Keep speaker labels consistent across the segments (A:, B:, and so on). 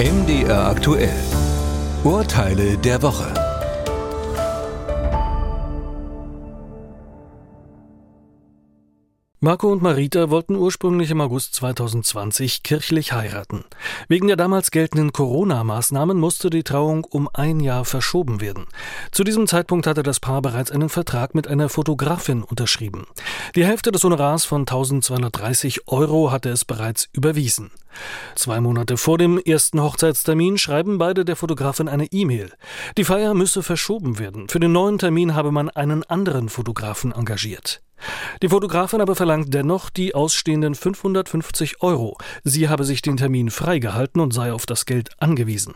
A: MDR aktuell. Urteile der Woche.
B: Marco und Marita wollten ursprünglich im August 2020 kirchlich heiraten. Wegen der damals geltenden Corona-Maßnahmen musste die Trauung um ein Jahr verschoben werden. Zu diesem Zeitpunkt hatte das Paar bereits einen Vertrag mit einer Fotografin unterschrieben. Die Hälfte des Honorars von 1230 Euro hatte es bereits überwiesen. Zwei Monate vor dem ersten Hochzeitstermin schreiben beide der Fotografin eine E-Mail. Die Feier müsse verschoben werden. Für den neuen Termin habe man einen anderen Fotografen engagiert. Die Fotografin aber verlangt dennoch die ausstehenden 550 Euro. Sie habe sich den Termin freigehalten und sei auf das Geld angewiesen.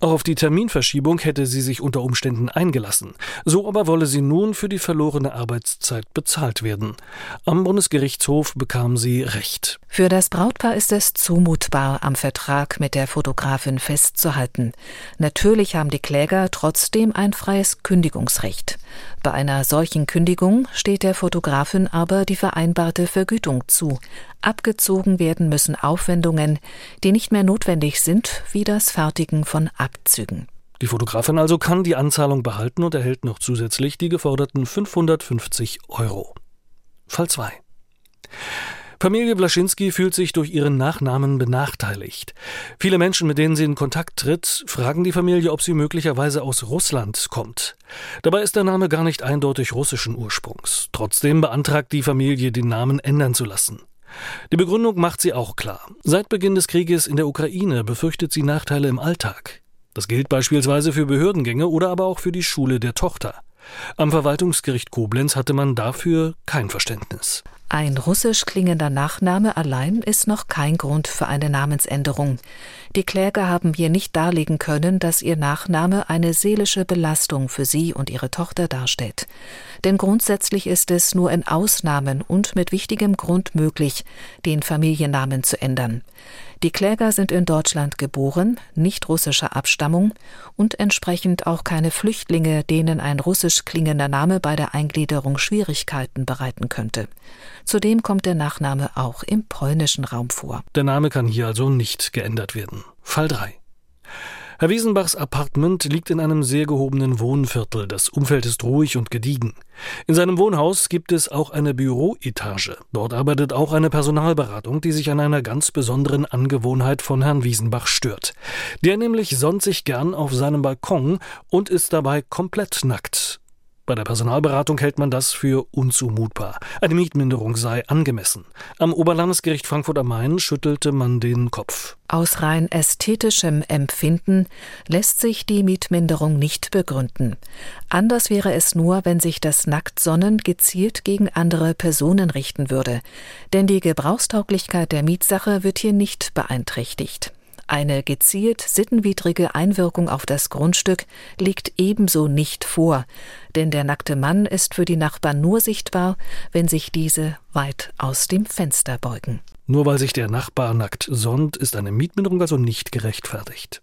B: Auch auf die Terminverschiebung hätte sie sich unter Umständen eingelassen. So aber wolle sie nun für die verlorene Arbeitszeit bezahlt werden. Am Bundesgerichtshof bekam sie Recht.
C: Für das Brautpaar ist es zumutbar, am Vertrag mit der Fotografin festzuhalten. Natürlich haben die Kläger trotzdem ein freies Kündigungsrecht. Bei einer solchen Kündigung steht der Fotografin aber die vereinbarte Vergütung zu. Abgezogen werden müssen Aufwendungen, die nicht mehr notwendig sind, wie das Fertigen von Abzügen.
B: Die Fotografin also kann die Anzahlung behalten und erhält noch zusätzlich die geforderten 550 Euro. Fall 2. Familie Blaschinski fühlt sich durch ihren Nachnamen benachteiligt. Viele Menschen, mit denen sie in Kontakt tritt, fragen die Familie, ob sie möglicherweise aus Russland kommt. Dabei ist der Name gar nicht eindeutig russischen Ursprungs. Trotzdem beantragt die Familie, den Namen ändern zu lassen. Die Begründung macht sie auch klar. Seit Beginn des Krieges in der Ukraine befürchtet sie Nachteile im Alltag. Das gilt beispielsweise für Behördengänge oder aber auch für die Schule der Tochter. Am Verwaltungsgericht Koblenz hatte man dafür kein Verständnis.
C: Ein russisch klingender Nachname allein ist noch kein Grund für eine Namensänderung. Die Kläger haben hier nicht darlegen können, dass ihr Nachname eine seelische Belastung für sie und ihre Tochter darstellt. Denn grundsätzlich ist es nur in Ausnahmen und mit wichtigem Grund möglich, den Familiennamen zu ändern. Die Kläger sind in Deutschland geboren, nicht russischer Abstammung und entsprechend auch keine Flüchtlinge, denen ein russisch klingender Name bei der Eingliederung Schwierigkeiten bereiten könnte. Zudem kommt der Nachname auch im polnischen Raum vor.
B: Der Name kann hier also nicht geändert werden. Fall 3. Herr Wiesenbachs Apartment liegt in einem sehr gehobenen Wohnviertel. Das Umfeld ist ruhig und gediegen. In seinem Wohnhaus gibt es auch eine Büroetage. Dort arbeitet auch eine Personalberatung, die sich an einer ganz besonderen Angewohnheit von Herrn Wiesenbach stört. Der nämlich sonnt sich gern auf seinem Balkon und ist dabei komplett nackt. Bei der Personalberatung hält man das für unzumutbar. Eine Mietminderung sei angemessen. Am Oberlandesgericht Frankfurt am Main schüttelte man den Kopf.
C: Aus rein ästhetischem Empfinden lässt sich die Mietminderung nicht begründen. Anders wäre es nur, wenn sich das Nacktsonnen gezielt gegen andere Personen richten würde. Denn die Gebrauchstauglichkeit der Mietsache wird hier nicht beeinträchtigt. Eine gezielt sittenwidrige Einwirkung auf das Grundstück liegt ebenso nicht vor, denn der nackte Mann ist für die Nachbarn nur sichtbar, wenn sich diese weit aus dem Fenster beugen.
B: Nur weil sich der Nachbar nackt sonnt, ist eine Mietminderung also nicht gerechtfertigt.